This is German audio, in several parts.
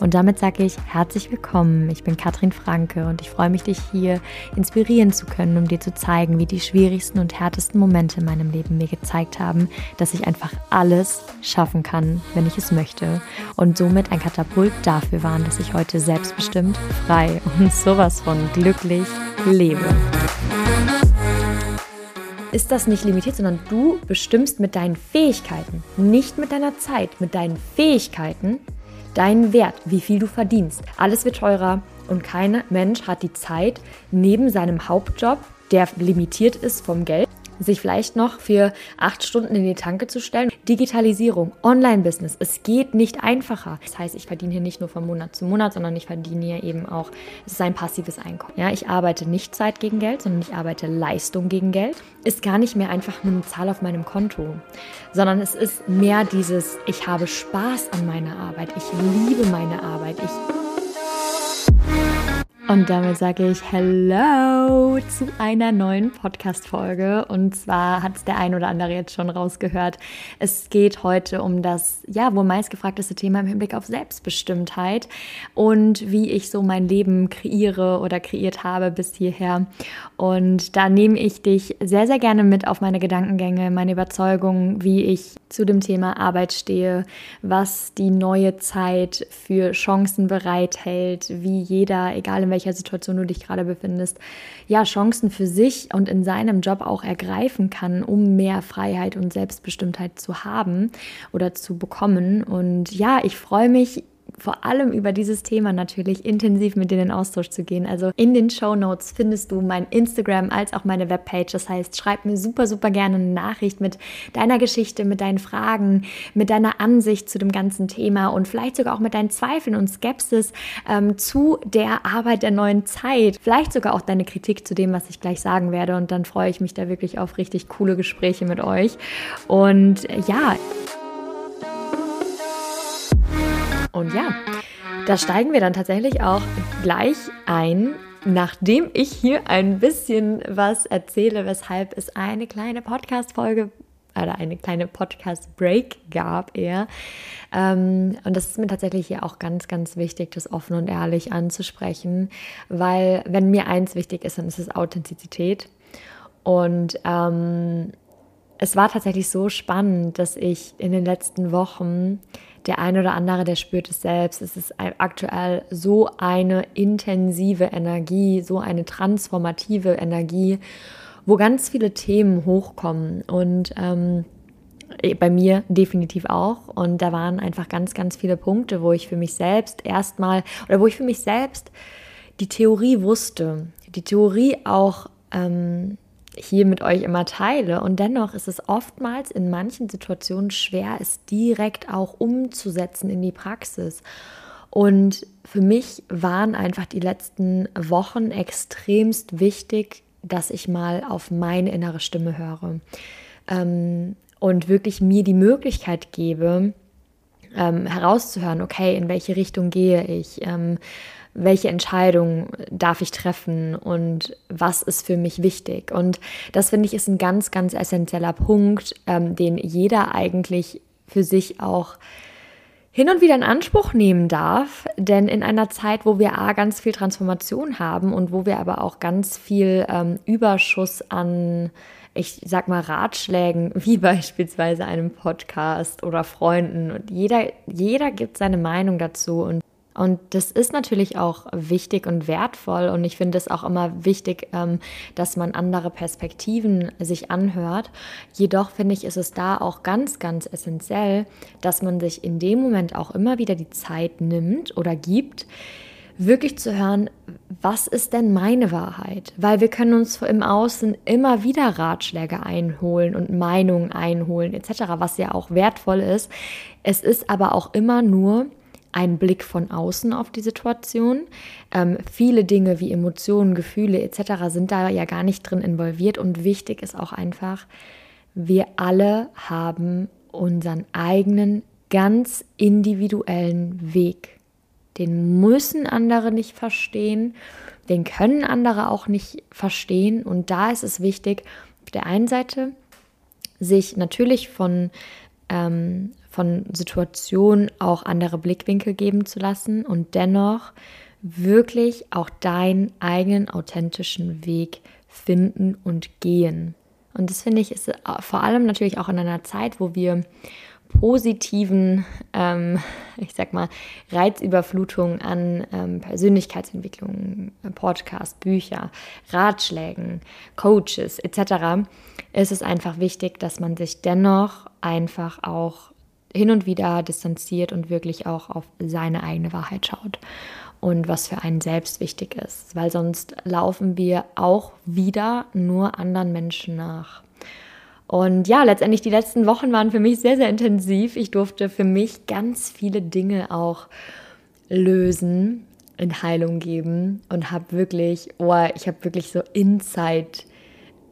Und damit sage ich herzlich willkommen. Ich bin Katrin Franke und ich freue mich, dich hier inspirieren zu können, um dir zu zeigen, wie die schwierigsten und härtesten Momente in meinem Leben mir gezeigt haben, dass ich einfach alles schaffen kann, wenn ich es möchte. Und somit ein Katapult dafür waren, dass ich heute selbstbestimmt, frei und sowas von glücklich lebe ist das nicht limitiert, sondern du bestimmst mit deinen Fähigkeiten, nicht mit deiner Zeit, mit deinen Fähigkeiten, deinen Wert, wie viel du verdienst. Alles wird teurer und kein Mensch hat die Zeit, neben seinem Hauptjob, der limitiert ist vom Geld, sich vielleicht noch für acht Stunden in die Tanke zu stellen. Digitalisierung, Online-Business, es geht nicht einfacher. Das heißt, ich verdiene hier nicht nur von Monat zu Monat, sondern ich verdiene hier eben auch, es ist ein passives Einkommen. Ja, ich arbeite nicht Zeit gegen Geld, sondern ich arbeite Leistung gegen Geld. Ist gar nicht mehr einfach nur eine Zahl auf meinem Konto, sondern es ist mehr dieses, ich habe Spaß an meiner Arbeit, ich liebe meine Arbeit, ich und damit sage ich Hello zu einer neuen Podcast-Folge. Und zwar hat es der ein oder andere jetzt schon rausgehört. Es geht heute um das, ja, wohl meistgefragteste Thema im Hinblick auf Selbstbestimmtheit und wie ich so mein Leben kreiere oder kreiert habe bis hierher. Und da nehme ich dich sehr, sehr gerne mit auf meine Gedankengänge, meine Überzeugungen, wie ich zu dem Thema Arbeit stehe, was die neue Zeit für Chancen bereithält, wie jeder, egal in welcher welcher Situation du dich gerade befindest, ja, Chancen für sich und in seinem Job auch ergreifen kann, um mehr Freiheit und Selbstbestimmtheit zu haben oder zu bekommen. Und ja, ich freue mich vor allem über dieses Thema natürlich intensiv mit denen in Austausch zu gehen. Also in den Show Notes findest du mein Instagram als auch meine Webpage. Das heißt, schreib mir super, super gerne eine Nachricht mit deiner Geschichte, mit deinen Fragen, mit deiner Ansicht zu dem ganzen Thema und vielleicht sogar auch mit deinen Zweifeln und Skepsis ähm, zu der Arbeit der neuen Zeit. Vielleicht sogar auch deine Kritik zu dem, was ich gleich sagen werde. Und dann freue ich mich da wirklich auf richtig coole Gespräche mit euch. Und ja, und ja, da steigen wir dann tatsächlich auch gleich ein, nachdem ich hier ein bisschen was erzähle, weshalb es eine kleine Podcast-Folge oder eine kleine Podcast-Break gab eher. Ähm, und das ist mir tatsächlich hier auch ganz, ganz wichtig, das offen und ehrlich anzusprechen, weil wenn mir eins wichtig ist, dann ist es Authentizität. Und ähm, es war tatsächlich so spannend, dass ich in den letzten Wochen der eine oder andere, der spürt es selbst. Es ist aktuell so eine intensive Energie, so eine transformative Energie, wo ganz viele Themen hochkommen und ähm, bei mir definitiv auch. Und da waren einfach ganz, ganz viele Punkte, wo ich für mich selbst erstmal oder wo ich für mich selbst die Theorie wusste, die Theorie auch ähm, hier mit euch immer teile. Und dennoch ist es oftmals in manchen Situationen schwer, es direkt auch umzusetzen in die Praxis. Und für mich waren einfach die letzten Wochen extremst wichtig, dass ich mal auf meine innere Stimme höre ähm, und wirklich mir die Möglichkeit gebe, ähm, herauszuhören, okay, in welche Richtung gehe ich, ähm, welche Entscheidung darf ich treffen und was ist für mich wichtig. Und das finde ich ist ein ganz, ganz essentieller Punkt, ähm, den jeder eigentlich für sich auch hin und wieder in Anspruch nehmen darf, denn in einer Zeit, wo wir A, ganz viel Transformation haben und wo wir aber auch ganz viel ähm, Überschuss an, ich sag mal, Ratschlägen, wie beispielsweise einem Podcast oder Freunden und jeder, jeder gibt seine Meinung dazu und und das ist natürlich auch wichtig und wertvoll. Und ich finde es auch immer wichtig, ähm, dass man andere Perspektiven sich anhört. Jedoch finde ich, ist es da auch ganz, ganz essentiell, dass man sich in dem Moment auch immer wieder die Zeit nimmt oder gibt, wirklich zu hören, was ist denn meine Wahrheit? Weil wir können uns im Außen immer wieder Ratschläge einholen und Meinungen einholen etc., was ja auch wertvoll ist. Es ist aber auch immer nur ein Blick von außen auf die Situation. Ähm, viele Dinge wie Emotionen, Gefühle etc. sind da ja gar nicht drin involviert und wichtig ist auch einfach, wir alle haben unseren eigenen ganz individuellen Weg, Den müssen andere nicht verstehen. Den können andere auch nicht verstehen. Und da ist es wichtig, auf der einen Seite sich natürlich von, ähm, von Situationen auch andere Blickwinkel geben zu lassen und dennoch wirklich auch deinen eigenen authentischen Weg finden und gehen. Und das finde ich ist vor allem natürlich auch in einer Zeit, wo wir positiven, ähm, ich sag mal, Reizüberflutung an ähm, Persönlichkeitsentwicklung, Podcast, Bücher, Ratschlägen, Coaches etc., ist es einfach wichtig, dass man sich dennoch einfach auch hin und wieder distanziert und wirklich auch auf seine eigene Wahrheit schaut und was für einen selbst wichtig ist, weil sonst laufen wir auch wieder nur anderen Menschen nach. Und ja, letztendlich die letzten Wochen waren für mich sehr, sehr intensiv. Ich durfte für mich ganz viele Dinge auch lösen, in Heilung geben und habe wirklich, oh, ich habe wirklich so Insight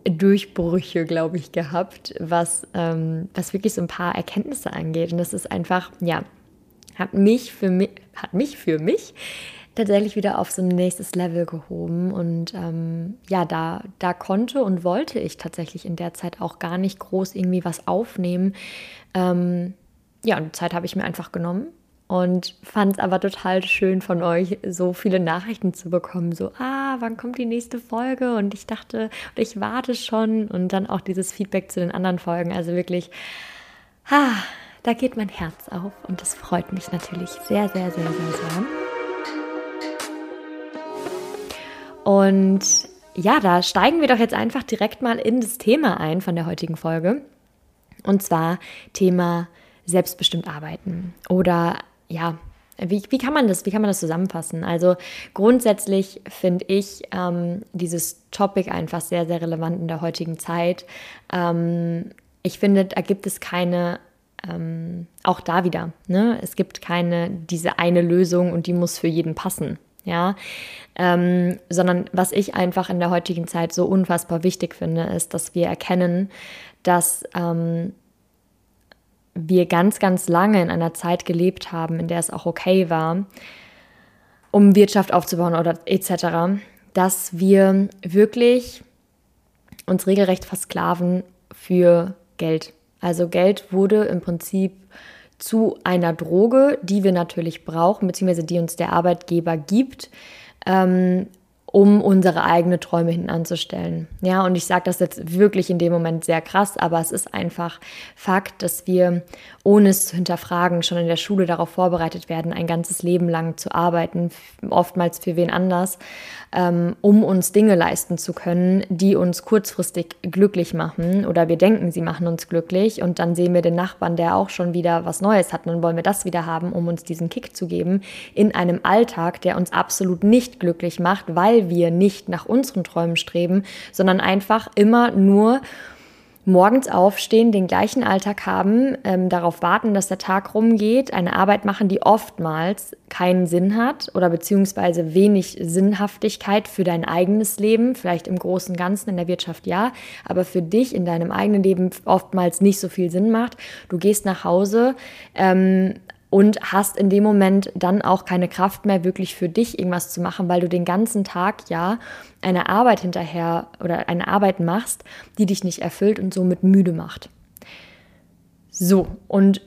Durchbrüche, glaube ich, gehabt, was, ähm, was wirklich so ein paar Erkenntnisse angeht. Und das ist einfach, ja, hat mich für mich, hat mich für mich tatsächlich wieder auf so ein nächstes Level gehoben. Und ähm, ja, da, da konnte und wollte ich tatsächlich in der Zeit auch gar nicht groß irgendwie was aufnehmen. Ähm, ja, und Zeit habe ich mir einfach genommen und fand es aber total schön von euch, so viele Nachrichten zu bekommen. So, ah, wann kommt die nächste Folge? Und ich dachte, ich warte schon. Und dann auch dieses Feedback zu den anderen Folgen. Also wirklich, ah, da geht mein Herz auf. Und das freut mich natürlich sehr, sehr, sehr, sehr, sehr. Und ja, da steigen wir doch jetzt einfach direkt mal in das Thema ein von der heutigen Folge. Und zwar Thema selbstbestimmt arbeiten. Oder ja, wie, wie, kann man das, wie kann man das zusammenfassen? Also grundsätzlich finde ich ähm, dieses Topic einfach sehr, sehr relevant in der heutigen Zeit. Ähm, ich finde, da gibt es keine, ähm, auch da wieder, ne? es gibt keine, diese eine Lösung und die muss für jeden passen ja, ähm, sondern was ich einfach in der heutigen Zeit so unfassbar wichtig finde, ist, dass wir erkennen, dass ähm, wir ganz, ganz lange in einer Zeit gelebt haben, in der es auch okay war, um Wirtschaft aufzubauen oder etc., dass wir wirklich uns regelrecht versklaven für Geld. Also Geld wurde im Prinzip zu einer Droge, die wir natürlich brauchen, beziehungsweise die uns der Arbeitgeber gibt, ähm, um unsere eigenen Träume hinten anzustellen. Ja, und ich sage das jetzt wirklich in dem Moment sehr krass, aber es ist einfach Fakt, dass wir, ohne es zu hinterfragen, schon in der Schule darauf vorbereitet werden, ein ganzes Leben lang zu arbeiten, oftmals für wen anders, ähm, um uns Dinge leisten zu können, die uns kurzfristig glücklich machen. Oder wir denken, sie machen uns glücklich. Und dann sehen wir den Nachbarn, der auch schon wieder was Neues hat. Und dann wollen wir das wieder haben, um uns diesen Kick zu geben in einem Alltag, der uns absolut nicht glücklich macht, weil wir nicht nach unseren Träumen streben, sondern einfach immer nur morgens aufstehen, den gleichen Alltag haben, ähm, darauf warten, dass der Tag rumgeht, eine Arbeit machen, die oftmals keinen Sinn hat oder beziehungsweise wenig Sinnhaftigkeit für dein eigenes Leben, vielleicht im Großen und Ganzen in der Wirtschaft ja, aber für dich in deinem eigenen Leben oftmals nicht so viel Sinn macht. Du gehst nach Hause, ähm, und hast in dem Moment dann auch keine Kraft mehr, wirklich für dich irgendwas zu machen, weil du den ganzen Tag ja eine Arbeit hinterher oder eine Arbeit machst, die dich nicht erfüllt und somit müde macht. So, und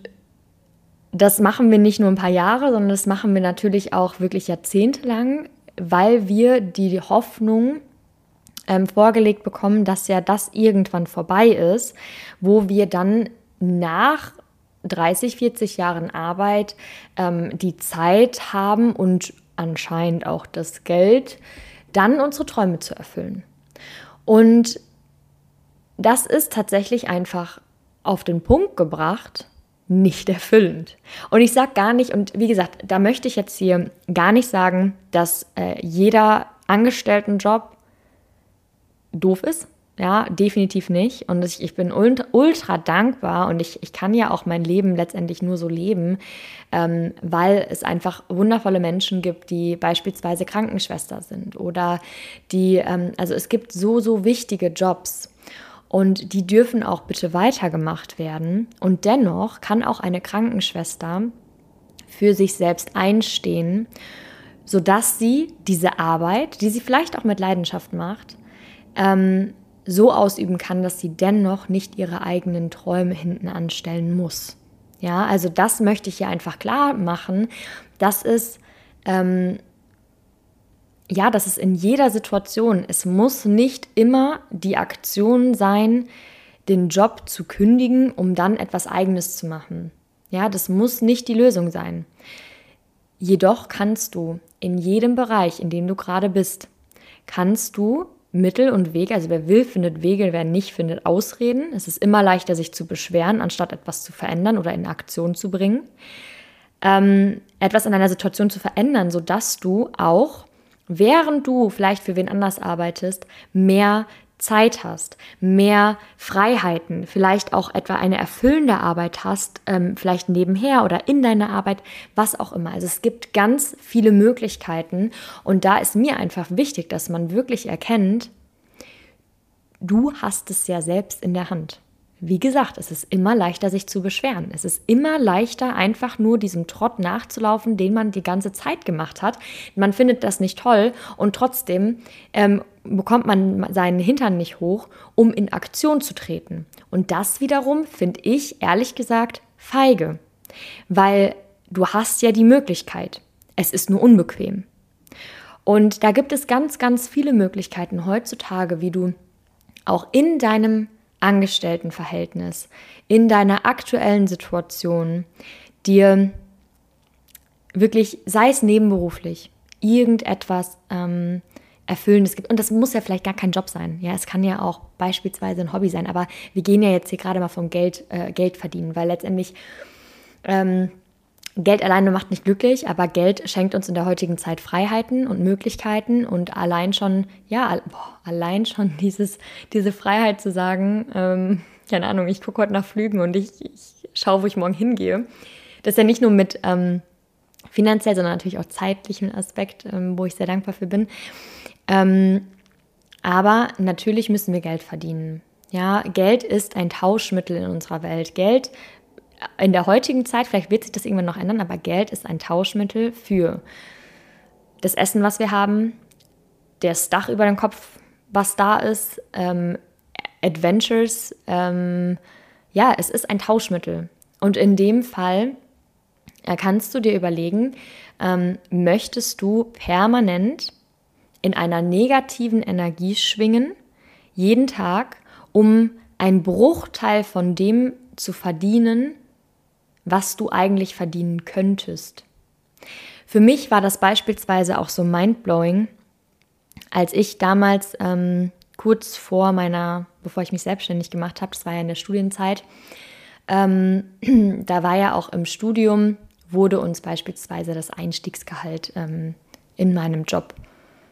das machen wir nicht nur ein paar Jahre, sondern das machen wir natürlich auch wirklich jahrzehntelang, weil wir die Hoffnung ähm, vorgelegt bekommen, dass ja das irgendwann vorbei ist, wo wir dann nach 30, 40 Jahren Arbeit ähm, die Zeit haben und anscheinend auch das Geld, dann unsere Träume zu erfüllen. Und das ist tatsächlich einfach auf den Punkt gebracht, nicht erfüllend. Und ich sage gar nicht, und wie gesagt, da möchte ich jetzt hier gar nicht sagen, dass äh, jeder Angestelltenjob doof ist. Ja, definitiv nicht. Und ich, ich bin ultra, dankbar und ich, ich kann ja auch mein Leben letztendlich nur so leben, ähm, weil es einfach wundervolle Menschen gibt, die beispielsweise Krankenschwester sind oder die, ähm, also es gibt so, so wichtige Jobs. Und die dürfen auch bitte weitergemacht werden. Und dennoch kann auch eine Krankenschwester für sich selbst einstehen, sodass sie diese Arbeit, die sie vielleicht auch mit Leidenschaft macht, ähm, so ausüben kann, dass sie dennoch nicht ihre eigenen Träume hinten anstellen muss. Ja, also das möchte ich hier einfach klar machen, dass es ähm, ja, das ist in jeder Situation. Es muss nicht immer die Aktion sein, den Job zu kündigen, um dann etwas Eigenes zu machen. Ja, das muss nicht die Lösung sein. Jedoch kannst du in jedem Bereich, in dem du gerade bist, kannst du Mittel und Wege, also wer will, findet Wege, wer nicht, findet Ausreden. Es ist immer leichter, sich zu beschweren, anstatt etwas zu verändern oder in Aktion zu bringen. Ähm, etwas in einer Situation zu verändern, sodass du auch während du vielleicht für wen anders arbeitest, mehr Zeit hast, mehr Freiheiten, vielleicht auch etwa eine erfüllende Arbeit hast, ähm, vielleicht nebenher oder in deiner Arbeit, was auch immer. Also es gibt ganz viele Möglichkeiten und da ist mir einfach wichtig, dass man wirklich erkennt, du hast es ja selbst in der Hand. Wie gesagt, es ist immer leichter, sich zu beschweren. Es ist immer leichter, einfach nur diesem Trott nachzulaufen, den man die ganze Zeit gemacht hat. Man findet das nicht toll und trotzdem ähm, bekommt man seinen Hintern nicht hoch, um in Aktion zu treten. Und das wiederum finde ich, ehrlich gesagt, feige. Weil du hast ja die Möglichkeit. Es ist nur unbequem. Und da gibt es ganz, ganz viele Möglichkeiten heutzutage, wie du auch in deinem Angestelltenverhältnis, in deiner aktuellen Situation dir wirklich, sei es nebenberuflich, irgendetwas ähm, Erfüllendes gibt. Und das muss ja vielleicht gar kein Job sein. Ja, es kann ja auch beispielsweise ein Hobby sein. Aber wir gehen ja jetzt hier gerade mal vom Geld, äh, Geld verdienen, weil letztendlich ähm, Geld alleine macht nicht glücklich, aber Geld schenkt uns in der heutigen Zeit Freiheiten und Möglichkeiten und allein schon, ja, boah, allein schon dieses, diese Freiheit zu sagen, ähm, keine Ahnung, ich gucke heute nach Flügen und ich, ich schaue, wo ich morgen hingehe. Das ist ja nicht nur mit ähm, finanziell, sondern natürlich auch zeitlichen Aspekt, ähm, wo ich sehr dankbar für bin. Ähm, aber natürlich müssen wir Geld verdienen. Ja, Geld ist ein Tauschmittel in unserer Welt. Geld in der heutigen Zeit, vielleicht wird sich das irgendwann noch ändern, aber Geld ist ein Tauschmittel für das Essen, was wir haben, das Dach über dem Kopf, was da ist, ähm, Adventures. Ähm, ja, es ist ein Tauschmittel. Und in dem Fall äh, kannst du dir überlegen, ähm, möchtest du permanent in einer negativen Energie schwingen, jeden Tag, um einen Bruchteil von dem zu verdienen, was du eigentlich verdienen könntest. Für mich war das beispielsweise auch so mindblowing, als ich damals ähm, kurz vor meiner, bevor ich mich selbstständig gemacht habe, das war ja in der Studienzeit, ähm, da war ja auch im Studium, wurde uns beispielsweise das Einstiegsgehalt ähm, in meinem Job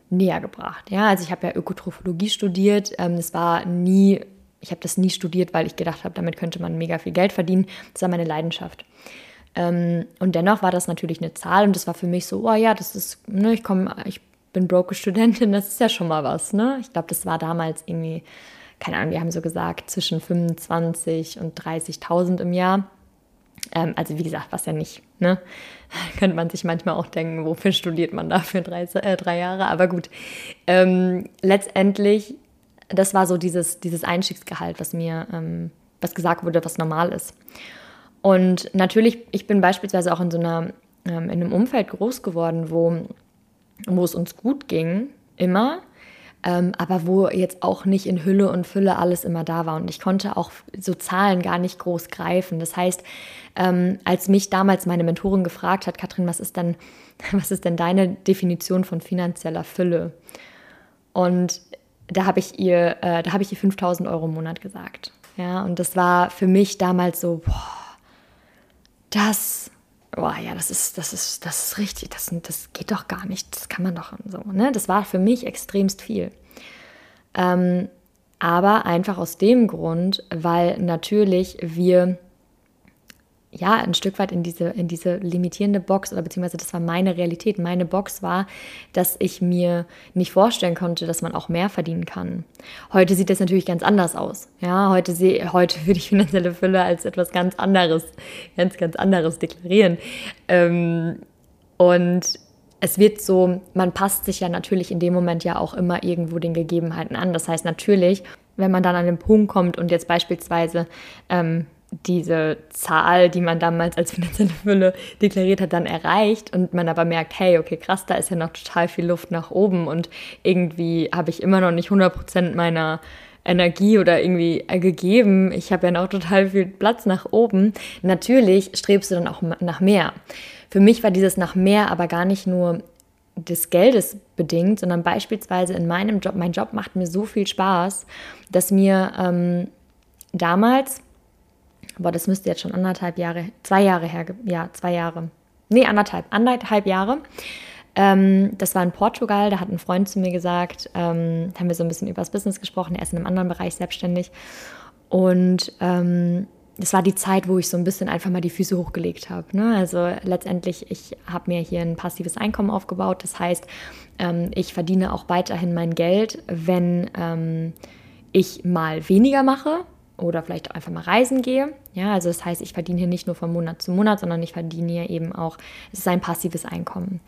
näher gebracht. Ja, also ich habe ja Ökotrophologie studiert. Ähm, es war nie ich habe das nie studiert, weil ich gedacht habe, damit könnte man mega viel Geld verdienen. Das war meine Leidenschaft. Ähm, und dennoch war das natürlich eine Zahl und das war für mich so, oh ja, das ist, ne, ich komme, ich bin broke Studentin, das ist ja schon mal was, ne? Ich glaube, das war damals irgendwie, keine Ahnung, wir haben so gesagt, zwischen 25 und 30.000 im Jahr. Ähm, also wie gesagt, was ja nicht, ne? Könnte man sich manchmal auch denken, wofür studiert man da für drei, äh, drei Jahre? Aber gut, ähm, letztendlich das war so dieses, dieses Einstiegsgehalt, was mir, ähm, was gesagt wurde, was normal ist. Und natürlich, ich bin beispielsweise auch in so einer, ähm, in einem Umfeld groß geworden, wo, wo es uns gut ging, immer, ähm, aber wo jetzt auch nicht in Hülle und Fülle alles immer da war. Und ich konnte auch so Zahlen gar nicht groß greifen. Das heißt, ähm, als mich damals meine Mentorin gefragt hat, Katrin, was ist denn, was ist denn deine Definition von finanzieller Fülle? Und da habe ich ihr, äh, da habe ich ihr 5000 Euro im Monat gesagt. Ja, und das war für mich damals so, boah, das, boah, ja, das ist, das ist, das ist richtig, das, das geht doch gar nicht, das kann man doch so, ne? Das war für mich extremst viel. Ähm, aber einfach aus dem Grund, weil natürlich wir ja, ein Stück weit in diese, in diese limitierende Box oder beziehungsweise das war meine Realität. Meine Box war, dass ich mir nicht vorstellen konnte, dass man auch mehr verdienen kann. Heute sieht das natürlich ganz anders aus. Ja, heute sehe, heute würde ich finanzielle Fülle als etwas ganz anderes, ganz, ganz anderes deklarieren. Ähm, und es wird so, man passt sich ja natürlich in dem Moment ja auch immer irgendwo den Gegebenheiten an. Das heißt natürlich, wenn man dann an den Punkt kommt und jetzt beispielsweise ähm, diese Zahl, die man damals als finanzielle Fülle deklariert hat, dann erreicht und man aber merkt, hey, okay, krass, da ist ja noch total viel Luft nach oben und irgendwie habe ich immer noch nicht 100% meiner Energie oder irgendwie gegeben. Ich habe ja noch total viel Platz nach oben. Natürlich strebst du dann auch nach mehr. Für mich war dieses nach mehr aber gar nicht nur des Geldes bedingt, sondern beispielsweise in meinem Job. Mein Job macht mir so viel Spaß, dass mir ähm, damals Boah, das müsste jetzt schon anderthalb Jahre, zwei Jahre her, ja, zwei Jahre. Nee, anderthalb, anderthalb Jahre. Ähm, das war in Portugal, da hat ein Freund zu mir gesagt, ähm, haben wir so ein bisschen über das Business gesprochen, er ist in einem anderen Bereich selbstständig. Und ähm, das war die Zeit, wo ich so ein bisschen einfach mal die Füße hochgelegt habe. Ne? Also letztendlich, ich habe mir hier ein passives Einkommen aufgebaut. Das heißt, ähm, ich verdiene auch weiterhin mein Geld, wenn ähm, ich mal weniger mache oder vielleicht einfach mal reisen gehe. Ja, also das heißt, ich verdiene hier nicht nur von Monat zu Monat, sondern ich verdiene hier eben auch, es ist ein passives Einkommen.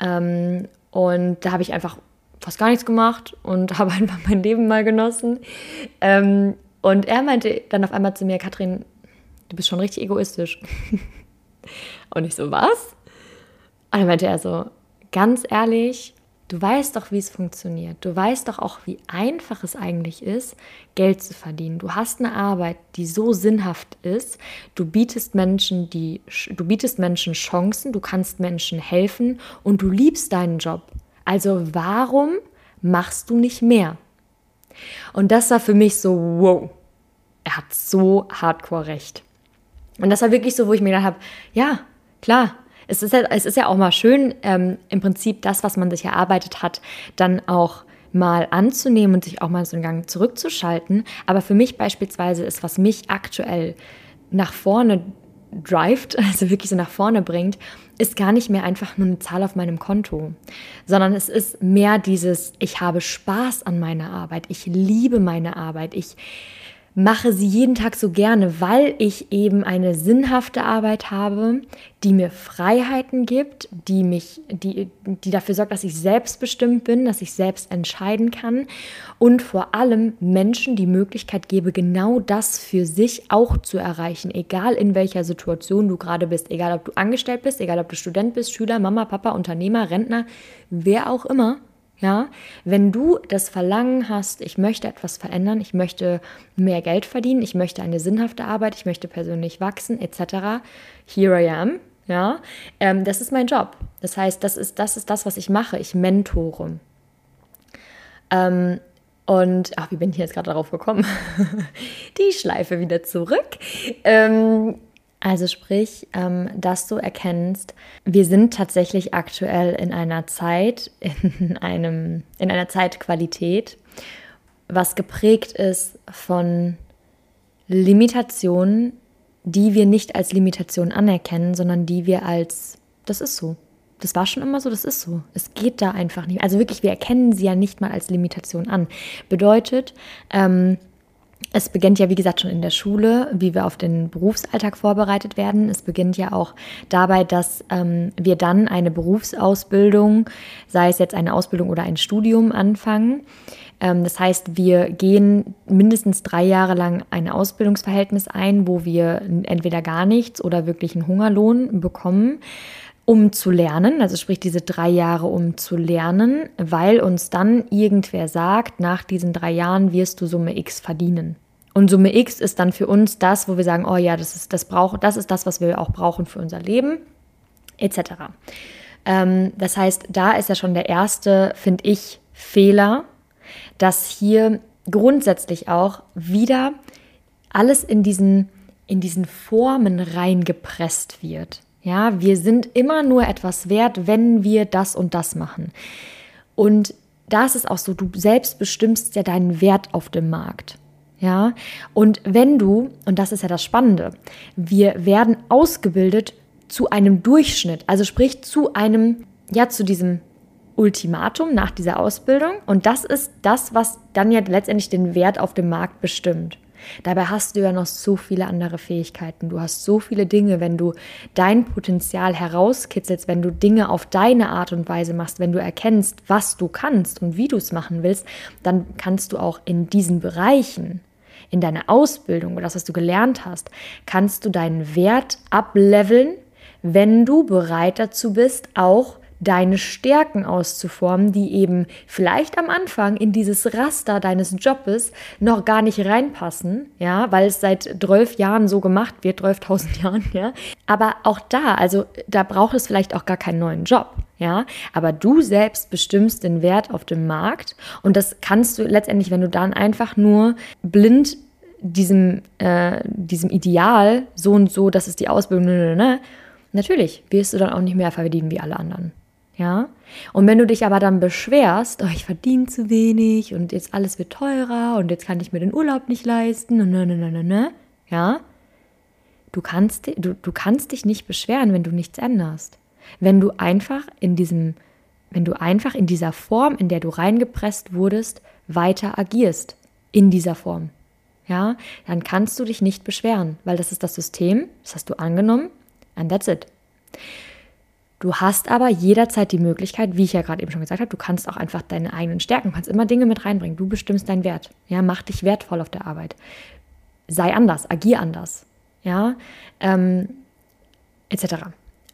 Ähm, und da habe ich einfach fast gar nichts gemacht und habe einfach mein Leben mal genossen. Ähm, und er meinte dann auf einmal zu mir, Katrin, du bist schon richtig egoistisch. und ich so, was? Und dann meinte er so, ganz ehrlich, Du weißt doch, wie es funktioniert. Du weißt doch auch, wie einfach es eigentlich ist, Geld zu verdienen. Du hast eine Arbeit, die so sinnhaft ist. Du bietest Menschen die, du bietest Menschen Chancen. Du kannst Menschen helfen und du liebst deinen Job. Also warum machst du nicht mehr? Und das war für mich so, wow, er hat so hardcore recht. Und das war wirklich so, wo ich mir gedacht habe, ja, klar, es ist ja, es ist ja auch mal schön, ähm, im Prinzip das, was man sich erarbeitet hat, dann auch mal anzunehmen und sich auch mal so einen Gang zurückzuschalten. Aber für mich beispielsweise ist, was mich aktuell nach vorne drivet, also wirklich so nach vorne bringt, ist gar nicht mehr einfach nur eine Zahl auf meinem Konto, sondern es ist mehr dieses, ich habe Spaß an meiner Arbeit, ich liebe meine Arbeit, ich mache sie jeden Tag so gerne, weil ich eben eine sinnhafte Arbeit habe, die mir Freiheiten gibt, die mich, die, die dafür sorgt, dass ich selbstbestimmt bin, dass ich selbst entscheiden kann und vor allem Menschen die Möglichkeit gebe, genau das für sich auch zu erreichen, egal in welcher Situation du gerade bist, egal ob du angestellt bist, egal ob du Student bist, Schüler, Mama, Papa, Unternehmer, Rentner, wer auch immer. Ja, wenn du das Verlangen hast, ich möchte etwas verändern, ich möchte mehr Geld verdienen, ich möchte eine sinnhafte Arbeit, ich möchte persönlich wachsen, etc. Here I am. Ja, ähm, das ist mein Job. Das heißt, das ist das ist das, was ich mache. Ich mentore. Ähm, und ach, wie bin ich jetzt gerade darauf gekommen? Die Schleife wieder zurück. Ähm, also sprich, ähm, dass du erkennst, wir sind tatsächlich aktuell in einer Zeit, in, einem, in einer Zeitqualität, was geprägt ist von Limitationen, die wir nicht als Limitation anerkennen, sondern die wir als, das ist so. Das war schon immer so, das ist so. Es geht da einfach nicht. Also wirklich, wir erkennen sie ja nicht mal als Limitation an. Bedeutet, ähm, es beginnt ja, wie gesagt, schon in der Schule, wie wir auf den Berufsalltag vorbereitet werden. Es beginnt ja auch dabei, dass ähm, wir dann eine Berufsausbildung, sei es jetzt eine Ausbildung oder ein Studium, anfangen. Ähm, das heißt, wir gehen mindestens drei Jahre lang ein Ausbildungsverhältnis ein, wo wir entweder gar nichts oder wirklich einen Hungerlohn bekommen um zu lernen, also sprich diese drei Jahre um zu lernen, weil uns dann irgendwer sagt, nach diesen drei Jahren wirst du Summe X verdienen. Und Summe X ist dann für uns das, wo wir sagen, oh ja, das ist das brauch, das ist das, was wir auch brauchen für unser Leben, etc. Ähm, das heißt, da ist ja schon der erste, finde ich, Fehler, dass hier grundsätzlich auch wieder alles in diesen, in diesen Formen reingepresst wird. Ja, wir sind immer nur etwas wert, wenn wir das und das machen. Und da ist es auch so, du selbst bestimmst ja deinen Wert auf dem Markt. Ja, und wenn du, und das ist ja das Spannende, wir werden ausgebildet zu einem Durchschnitt, also sprich zu einem, ja, zu diesem Ultimatum nach dieser Ausbildung. Und das ist das, was dann ja letztendlich den Wert auf dem Markt bestimmt. Dabei hast du ja noch so viele andere Fähigkeiten. Du hast so viele Dinge, wenn du dein Potenzial herauskitzelst, wenn du Dinge auf deine Art und Weise machst, wenn du erkennst, was du kannst und wie du es machen willst, dann kannst du auch in diesen Bereichen in deiner Ausbildung oder das, was du gelernt hast, kannst du deinen Wert ableveln, wenn du bereit dazu bist, auch deine Stärken auszuformen, die eben vielleicht am Anfang in dieses Raster deines Jobs noch gar nicht reinpassen, ja, weil es seit 12 Jahren so gemacht wird, 12.000 Jahren, ja. Aber auch da, also da braucht es vielleicht auch gar keinen neuen Job, ja. Aber du selbst bestimmst den Wert auf dem Markt und das kannst du letztendlich, wenn du dann einfach nur blind diesem, äh, diesem Ideal, so und so, das ist die Ausbildung, ne, ne, ne, natürlich wirst du dann auch nicht mehr verdienen wie alle anderen. Ja? Und wenn du dich aber dann beschwerst, oh, ich verdiene zu wenig und jetzt alles wird teurer und jetzt kann ich mir den Urlaub nicht leisten und ne, ne, ne, ne, ne, ja? Du kannst, du, du kannst dich nicht beschweren, wenn du nichts änderst. Wenn du einfach in diesem, wenn du einfach in dieser Form, in der du reingepresst wurdest, weiter agierst. In dieser Form. Ja, dann kannst du dich nicht beschweren, weil das ist das System, das hast du angenommen, and that's it. Du hast aber jederzeit die Möglichkeit, wie ich ja gerade eben schon gesagt habe, du kannst auch einfach deine eigenen Stärken, kannst immer Dinge mit reinbringen. Du bestimmst deinen Wert. Ja, mach dich wertvoll auf der Arbeit. Sei anders, agier anders. Ja, ähm, etc.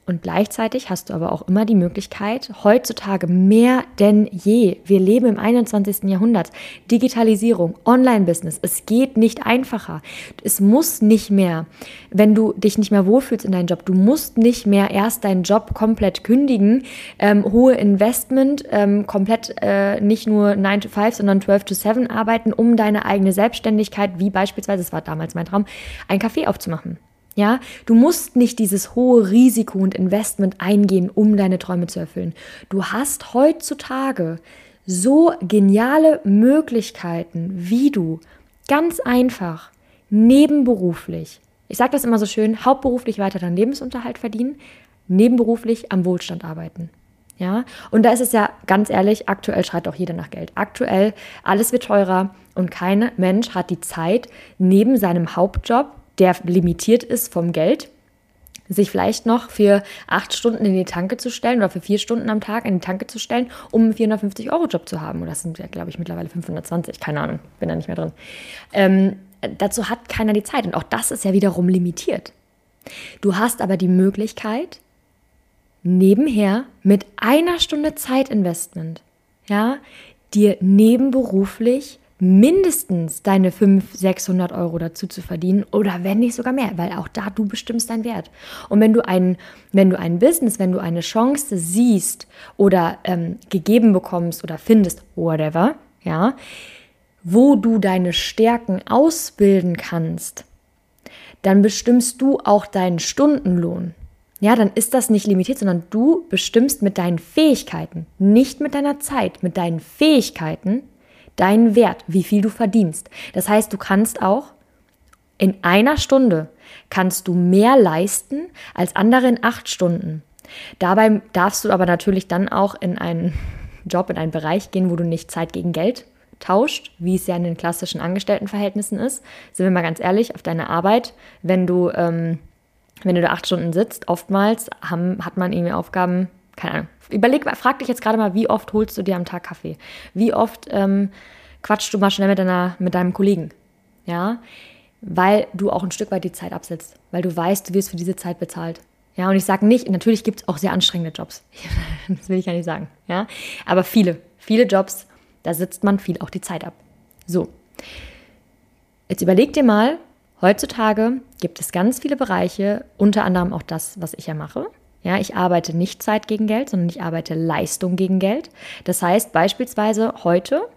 Und gleichzeitig hast du aber auch immer die Möglichkeit, heutzutage mehr denn je, wir leben im 21. Jahrhundert, Digitalisierung, Online-Business, es geht nicht einfacher. Es muss nicht mehr, wenn du dich nicht mehr wohlfühlst in deinem Job, du musst nicht mehr erst deinen Job komplett kündigen, ähm, hohe Investment, ähm, komplett äh, nicht nur 9 to 5, sondern 12 to 7 arbeiten, um deine eigene Selbstständigkeit, wie beispielsweise, das war damals mein Traum, ein Café aufzumachen. Ja, du musst nicht dieses hohe Risiko und Investment eingehen, um deine Träume zu erfüllen. Du hast heutzutage so geniale Möglichkeiten, wie du ganz einfach nebenberuflich, ich sage das immer so schön, hauptberuflich weiter deinen Lebensunterhalt verdienen, nebenberuflich am Wohlstand arbeiten. Ja, und da ist es ja ganz ehrlich, aktuell schreit auch jeder nach Geld. Aktuell, alles wird teurer und kein Mensch hat die Zeit, neben seinem Hauptjob der limitiert ist vom Geld, sich vielleicht noch für acht Stunden in die Tanke zu stellen oder für vier Stunden am Tag in die Tanke zu stellen, um einen 450-Euro-Job zu haben. Oder das sind ja, glaube ich, mittlerweile 520, keine Ahnung, bin da nicht mehr drin. Ähm, dazu hat keiner die Zeit und auch das ist ja wiederum limitiert. Du hast aber die Möglichkeit, nebenher mit einer Stunde Zeitinvestment, ja, dir nebenberuflich mindestens deine 500, 600 Euro dazu zu verdienen oder wenn nicht sogar mehr, weil auch da du bestimmst deinen Wert. Und wenn du ein, wenn du ein Business, wenn du eine Chance siehst oder ähm, gegeben bekommst oder findest, whatever, ja, wo du deine Stärken ausbilden kannst, dann bestimmst du auch deinen Stundenlohn. Ja, dann ist das nicht limitiert, sondern du bestimmst mit deinen Fähigkeiten, nicht mit deiner Zeit, mit deinen Fähigkeiten, deinen Wert, wie viel du verdienst. Das heißt, du kannst auch in einer Stunde kannst du mehr leisten als andere in acht Stunden. Dabei darfst du aber natürlich dann auch in einen Job, in einen Bereich gehen, wo du nicht Zeit gegen Geld tauscht, wie es ja in den klassischen Angestelltenverhältnissen ist. Sind wir mal ganz ehrlich, auf deine Arbeit, wenn du, ähm, wenn du da acht Stunden sitzt, oftmals haben, hat man irgendwie Aufgaben, keine Ahnung. Überleg, frag dich jetzt gerade mal, wie oft holst du dir am Tag Kaffee? Wie oft ähm, quatschst du mal schnell mit, deiner, mit deinem Kollegen? Ja, weil du auch ein Stück weit die Zeit absetzt, weil du weißt, du wirst für diese Zeit bezahlt. Ja, und ich sage nicht, natürlich gibt es auch sehr anstrengende Jobs. das will ich ja nicht sagen. Ja, aber viele, viele Jobs, da sitzt man viel auch die Zeit ab. So. Jetzt überleg dir mal, heutzutage gibt es ganz viele Bereiche, unter anderem auch das, was ich ja mache. Ja, ich arbeite nicht Zeit gegen Geld, sondern ich arbeite Leistung gegen Geld. Das heißt beispielsweise heute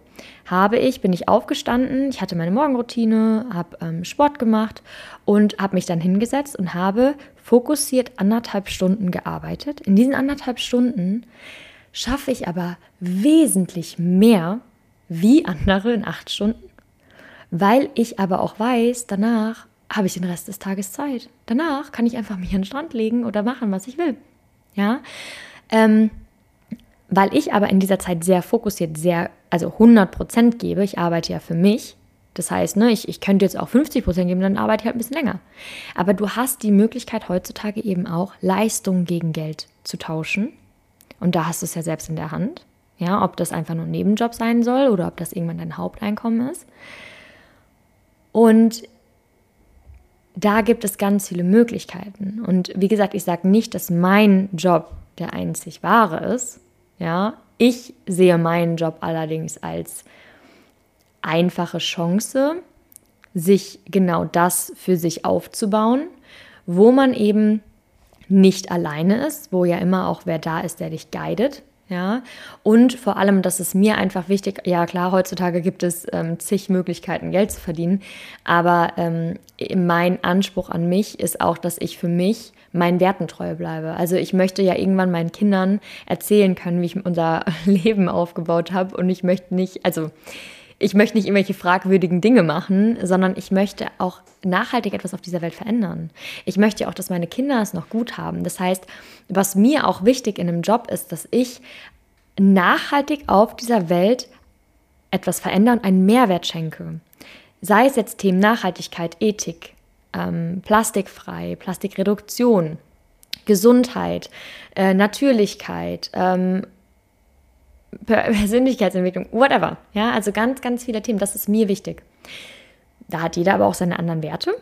habe ich, bin ich aufgestanden, ich hatte meine Morgenroutine, habe ähm, Sport gemacht und habe mich dann hingesetzt und habe fokussiert anderthalb Stunden gearbeitet. In diesen anderthalb Stunden schaffe ich aber wesentlich mehr wie andere in acht Stunden, weil ich aber auch weiß, danach habe ich den Rest des Tages Zeit. Danach kann ich einfach mich an den Strand legen oder machen, was ich will. Ja, ähm, weil ich aber in dieser Zeit sehr fokussiert, sehr, also 100 Prozent gebe. Ich arbeite ja für mich. Das heißt, ne, ich, ich könnte jetzt auch 50 Prozent geben, dann arbeite ich halt ein bisschen länger. Aber du hast die Möglichkeit heutzutage eben auch Leistung gegen Geld zu tauschen. Und da hast du es ja selbst in der Hand. Ja, ob das einfach nur ein Nebenjob sein soll oder ob das irgendwann dein Haupteinkommen ist. Und da gibt es ganz viele Möglichkeiten. Und wie gesagt, ich sage nicht, dass mein Job der einzig wahre ist. Ja, ich sehe meinen Job allerdings als einfache Chance, sich genau das für sich aufzubauen, wo man eben nicht alleine ist, wo ja immer auch wer da ist, der dich guidet. Ja, und vor allem, das ist mir einfach wichtig. Ja, klar, heutzutage gibt es ähm, zig Möglichkeiten, Geld zu verdienen. Aber ähm, mein Anspruch an mich ist auch, dass ich für mich meinen Werten treu bleibe. Also ich möchte ja irgendwann meinen Kindern erzählen können, wie ich unser Leben aufgebaut habe. Und ich möchte nicht, also ich möchte nicht irgendwelche fragwürdigen Dinge machen, sondern ich möchte auch nachhaltig etwas auf dieser Welt verändern. Ich möchte auch, dass meine Kinder es noch gut haben. Das heißt, was mir auch wichtig in einem Job ist, dass ich nachhaltig auf dieser Welt etwas verändere und einen Mehrwert schenke. Sei es jetzt Themen Nachhaltigkeit, Ethik, ähm, plastikfrei, Plastikreduktion, Gesundheit, äh, Natürlichkeit, ähm, Persönlichkeitsentwicklung, whatever. Ja, also ganz, ganz viele Themen. Das ist mir wichtig. Da hat jeder aber auch seine anderen Werte.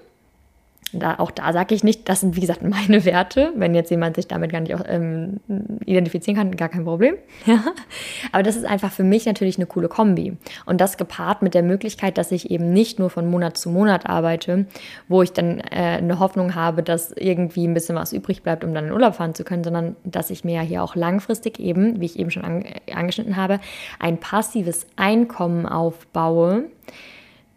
Da, auch da sage ich nicht, das sind wie gesagt meine Werte. Wenn jetzt jemand sich damit gar nicht auch, ähm, identifizieren kann, gar kein Problem. Aber das ist einfach für mich natürlich eine coole Kombi. Und das gepaart mit der Möglichkeit, dass ich eben nicht nur von Monat zu Monat arbeite, wo ich dann äh, eine Hoffnung habe, dass irgendwie ein bisschen was übrig bleibt, um dann in Urlaub fahren zu können, sondern dass ich mir ja hier auch langfristig eben, wie ich eben schon an, angeschnitten habe, ein passives Einkommen aufbaue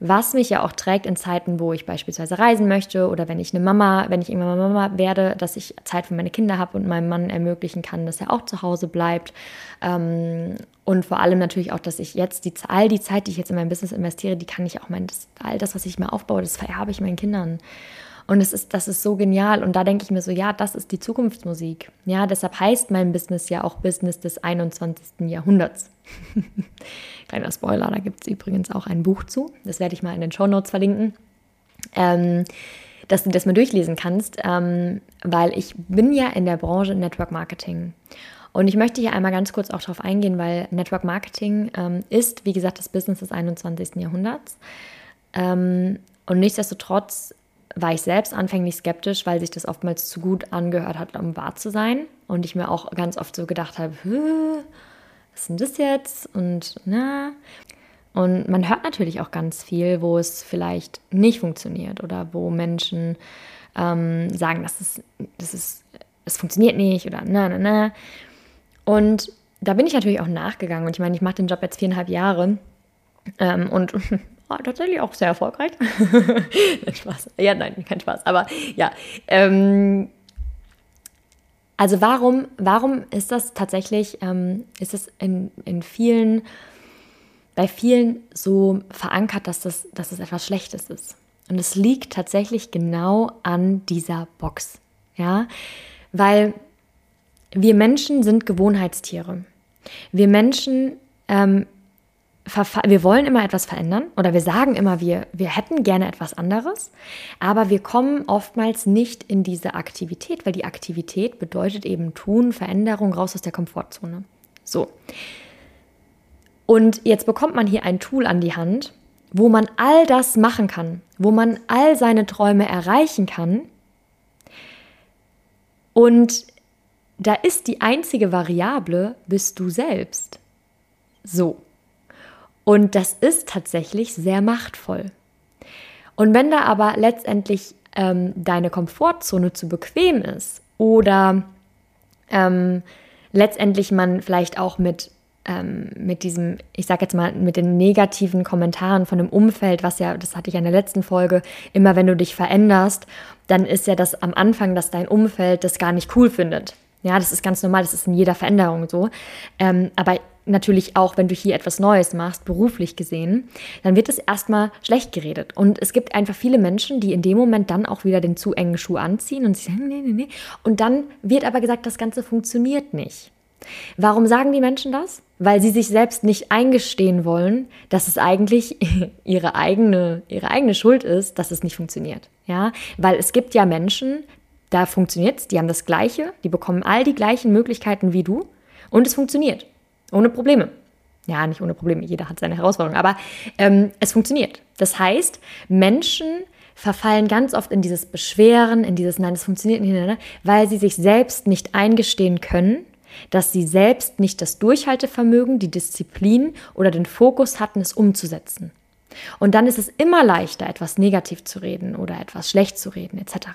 was mich ja auch trägt in Zeiten, wo ich beispielsweise reisen möchte oder wenn ich eine Mama, wenn ich irgendwann mal Mama werde, dass ich Zeit für meine Kinder habe und meinem Mann ermöglichen kann, dass er auch zu Hause bleibt. Ähm, und vor allem natürlich auch, dass ich jetzt die, all die Zeit, die ich jetzt in mein Business investiere, die kann ich auch mein, das, all das, was ich mir aufbaue, das vererbe ich meinen Kindern. Und es ist, das ist so genial. Und da denke ich mir so, ja, das ist die Zukunftsmusik. Ja, deshalb heißt mein Business ja auch Business des 21. Jahrhunderts. Kleiner Spoiler, da gibt es übrigens auch ein Buch zu. Das werde ich mal in den Show Notes verlinken. Ähm, dass du das mal durchlesen kannst, ähm, weil ich bin ja in der Branche Network Marketing. Und ich möchte hier einmal ganz kurz auch darauf eingehen, weil Network Marketing ähm, ist, wie gesagt, das Business des 21. Jahrhunderts. Ähm, und nichtsdestotrotz war ich selbst anfänglich skeptisch, weil sich das oftmals zu gut angehört hat, um wahr zu sein. Und ich mir auch ganz oft so gedacht habe, was ist denn das jetzt? Und na. Und man hört natürlich auch ganz viel, wo es vielleicht nicht funktioniert oder wo Menschen ähm, sagen, das ist, das ist, es funktioniert nicht oder na, na, na. Und da bin ich natürlich auch nachgegangen. Und ich meine, ich mache den Job jetzt viereinhalb Jahre ähm, und oh, tatsächlich auch sehr erfolgreich. Spaß. Ja, nein, kein Spaß. Aber ja, ähm, also warum, warum ist das tatsächlich, ähm, ist es in, in vielen, bei vielen so verankert, dass das, dass das etwas Schlechtes ist? Und es liegt tatsächlich genau an dieser Box. Ja, weil wir Menschen sind Gewohnheitstiere. Wir Menschen ähm, wir wollen immer etwas verändern oder wir sagen immer, wir, wir hätten gerne etwas anderes, aber wir kommen oftmals nicht in diese Aktivität, weil die Aktivität bedeutet eben tun, Veränderung, raus aus der Komfortzone. So. Und jetzt bekommt man hier ein Tool an die Hand, wo man all das machen kann, wo man all seine Träume erreichen kann. Und da ist die einzige Variable, bist du selbst. So. Und das ist tatsächlich sehr machtvoll. Und wenn da aber letztendlich ähm, deine Komfortzone zu bequem ist oder ähm, letztendlich man vielleicht auch mit, ähm, mit diesem, ich sag jetzt mal, mit den negativen Kommentaren von dem Umfeld, was ja, das hatte ich in der letzten Folge, immer wenn du dich veränderst, dann ist ja das am Anfang, dass dein Umfeld das gar nicht cool findet. Ja, das ist ganz normal, das ist in jeder Veränderung so. Ähm, aber natürlich auch, wenn du hier etwas Neues machst, beruflich gesehen, dann wird es erstmal schlecht geredet. Und es gibt einfach viele Menschen, die in dem Moment dann auch wieder den zu engen Schuh anziehen und sagen, nee, nee, nee. Und dann wird aber gesagt, das Ganze funktioniert nicht. Warum sagen die Menschen das? Weil sie sich selbst nicht eingestehen wollen, dass es eigentlich ihre eigene, ihre eigene Schuld ist, dass es nicht funktioniert. Ja, weil es gibt ja Menschen, da funktioniert es, die haben das Gleiche, die bekommen all die gleichen Möglichkeiten wie du und es funktioniert. Ohne Probleme. Ja, nicht ohne Probleme, jeder hat seine Herausforderungen, aber ähm, es funktioniert. Das heißt, Menschen verfallen ganz oft in dieses Beschweren, in dieses Nein, es funktioniert nicht, ne, ne, weil sie sich selbst nicht eingestehen können, dass sie selbst nicht das Durchhaltevermögen, die Disziplin oder den Fokus hatten, es umzusetzen. Und dann ist es immer leichter, etwas negativ zu reden oder etwas schlecht zu reden, etc.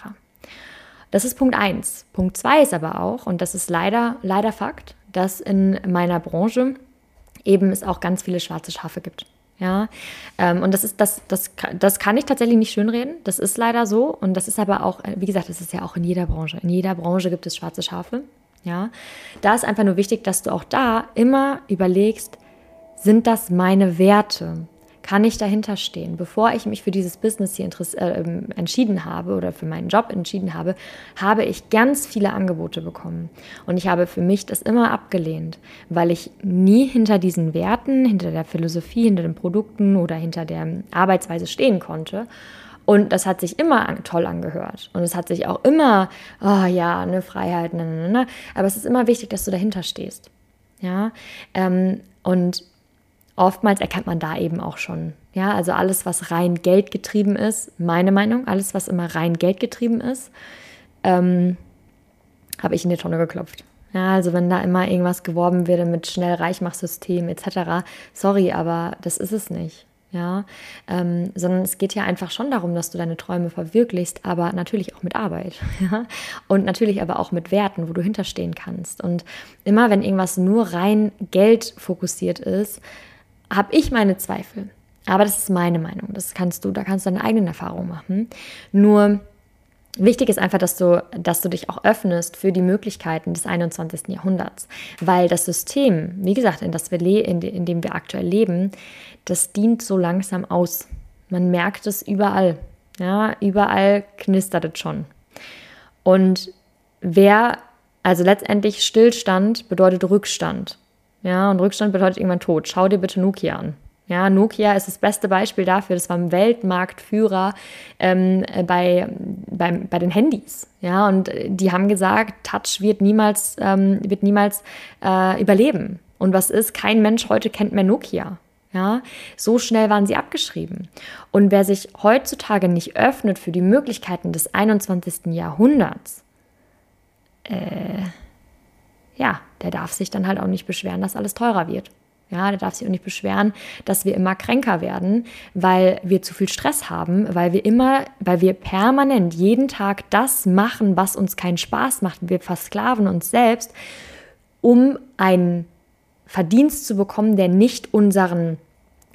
Das ist Punkt 1. Punkt 2 ist aber auch, und das ist leider, leider Fakt, dass in meiner Branche eben es auch ganz viele schwarze Schafe gibt. Ja, ähm, und das ist, das, das, das kann ich tatsächlich nicht schönreden. Das ist leider so. Und das ist aber auch, wie gesagt, das ist ja auch in jeder Branche. In jeder Branche gibt es schwarze Schafe. Ja, da ist einfach nur wichtig, dass du auch da immer überlegst, sind das meine Werte? Kann ich dahinter stehen? Bevor ich mich für dieses Business hier äh, ähm, entschieden habe oder für meinen Job entschieden habe, habe ich ganz viele Angebote bekommen. Und ich habe für mich das immer abgelehnt, weil ich nie hinter diesen Werten, hinter der Philosophie, hinter den Produkten oder hinter der Arbeitsweise stehen konnte. Und das hat sich immer toll angehört. Und es hat sich auch immer, oh ja, eine Freiheit, ne, ne, ne. Aber es ist immer wichtig, dass du dahinter stehst. Ja, ähm, und oftmals erkennt man da eben auch schon. Ja, also alles, was rein geldgetrieben ist, meine Meinung, alles, was immer rein geldgetrieben ist, ähm, habe ich in die Tonne geklopft. Ja, also wenn da immer irgendwas geworben wird mit schnell Reichmachsystem etc., sorry, aber das ist es nicht. Ja, ähm, sondern es geht ja einfach schon darum, dass du deine Träume verwirklichst, aber natürlich auch mit Arbeit. Ja? Und natürlich aber auch mit Werten, wo du hinterstehen kannst. Und immer wenn irgendwas nur rein Geld fokussiert ist, habe ich meine Zweifel. Aber das ist meine Meinung. Das kannst du, da kannst du deine eigenen Erfahrungen machen. Nur Wichtig ist einfach, dass du, dass du dich auch öffnest für die Möglichkeiten des 21. Jahrhunderts, weil das System, wie gesagt, in, das wir in, in dem wir aktuell leben, das dient so langsam aus. Man merkt es überall. Ja, überall knistert es schon. Und wer, also letztendlich Stillstand bedeutet Rückstand. Ja, und Rückstand bedeutet irgendwann Tod. Schau dir bitte Nokia an. Ja, Nokia ist das beste Beispiel dafür. Das war ein Weltmarktführer ähm, bei, bei, bei den Handys. Ja, und die haben gesagt, Touch wird niemals, ähm, wird niemals äh, überleben. Und was ist? Kein Mensch heute kennt mehr Nokia. Ja, so schnell waren sie abgeschrieben. Und wer sich heutzutage nicht öffnet für die Möglichkeiten des 21. Jahrhunderts, äh, ja, der darf sich dann halt auch nicht beschweren, dass alles teurer wird. Ja, der darf sich auch nicht beschweren, dass wir immer kränker werden, weil wir zu viel Stress haben, weil wir immer, weil wir permanent jeden Tag das machen, was uns keinen Spaß macht. Wir versklaven uns selbst, um einen Verdienst zu bekommen, der nicht unseren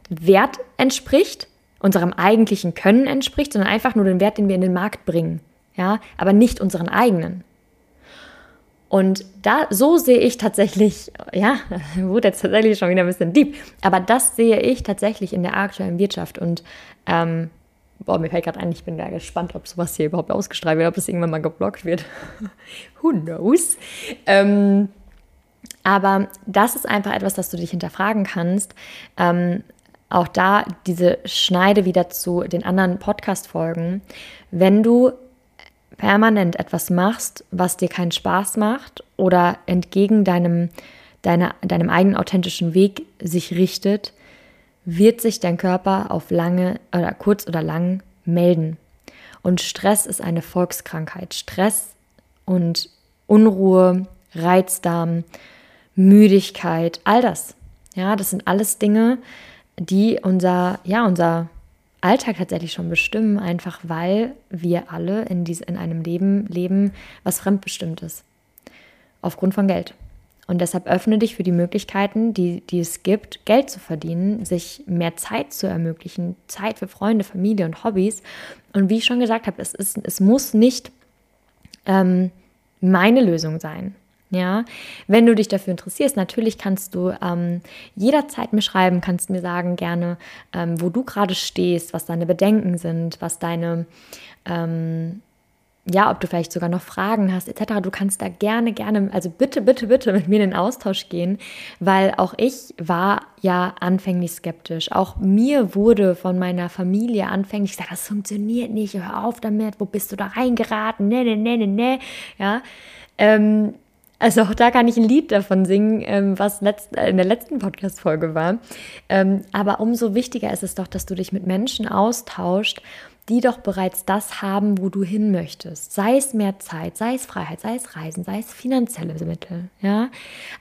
Wert entspricht, unserem eigentlichen Können entspricht, sondern einfach nur den Wert, den wir in den Markt bringen. Ja, aber nicht unseren eigenen. Und da, so sehe ich tatsächlich, ja, wurde jetzt tatsächlich schon wieder ein bisschen deep, aber das sehe ich tatsächlich in der aktuellen Wirtschaft und ähm, boah, mir fällt gerade ein, ich bin da gespannt, ob sowas hier überhaupt ausgestrahlt wird, ob das irgendwann mal geblockt wird. Who knows? Ähm, aber das ist einfach etwas, das du dich hinterfragen kannst. Ähm, auch da diese Schneide wieder zu den anderen Podcast-Folgen. Wenn du permanent etwas machst, was dir keinen Spaß macht oder entgegen deinem, deiner, deinem eigenen authentischen Weg sich richtet, wird sich dein Körper auf lange oder kurz oder lang melden. Und Stress ist eine Volkskrankheit. Stress und Unruhe, Reizdarm, Müdigkeit, all das. Ja, das sind alles Dinge, die unser, ja, unser Alltag tatsächlich schon bestimmen, einfach weil wir alle in, dies, in einem Leben leben, was fremdbestimmt ist. Aufgrund von Geld. Und deshalb öffne dich für die Möglichkeiten, die, die es gibt, Geld zu verdienen, sich mehr Zeit zu ermöglichen, Zeit für Freunde, Familie und Hobbys. Und wie ich schon gesagt habe, es, ist, es muss nicht ähm, meine Lösung sein. Ja, wenn du dich dafür interessierst, natürlich kannst du ähm, jederzeit mir schreiben, kannst mir sagen gerne, ähm, wo du gerade stehst, was deine Bedenken sind, was deine ähm, ja, ob du vielleicht sogar noch Fragen hast, etc. Du kannst da gerne, gerne, also bitte, bitte, bitte mit mir in den Austausch gehen, weil auch ich war ja anfänglich skeptisch. Auch mir wurde von meiner Familie anfänglich gesagt, das funktioniert nicht, hör auf damit, wo bist du da reingeraten, ne, ne, ne, ne, ne, ja. Ähm, also auch da kann ich ein Lied davon singen, ähm, was letzt, in der letzten Podcast-Folge war. Ähm, aber umso wichtiger ist es doch, dass du dich mit Menschen austauscht, die doch bereits das haben, wo du hin möchtest. Sei es mehr Zeit, sei es Freiheit, sei es Reisen, sei es finanzielle Mittel. Ja,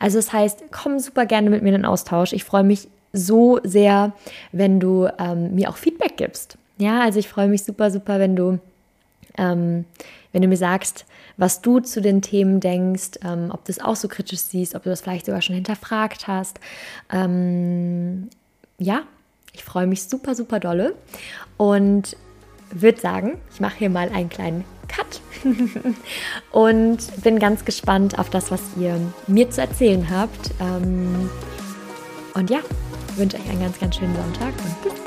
also das heißt, komm super gerne mit mir in den Austausch. Ich freue mich so sehr, wenn du ähm, mir auch Feedback gibst. Ja, also ich freue mich super, super, wenn du, ähm, wenn du mir sagst, was du zu den Themen denkst, ähm, ob du es auch so kritisch siehst, ob du das vielleicht sogar schon hinterfragt hast. Ähm, ja, ich freue mich super, super dolle. Und würde sagen, ich mache hier mal einen kleinen Cut und bin ganz gespannt auf das, was ihr mir zu erzählen habt. Ähm, und ja, wünsche euch einen ganz, ganz schönen Sonntag und bis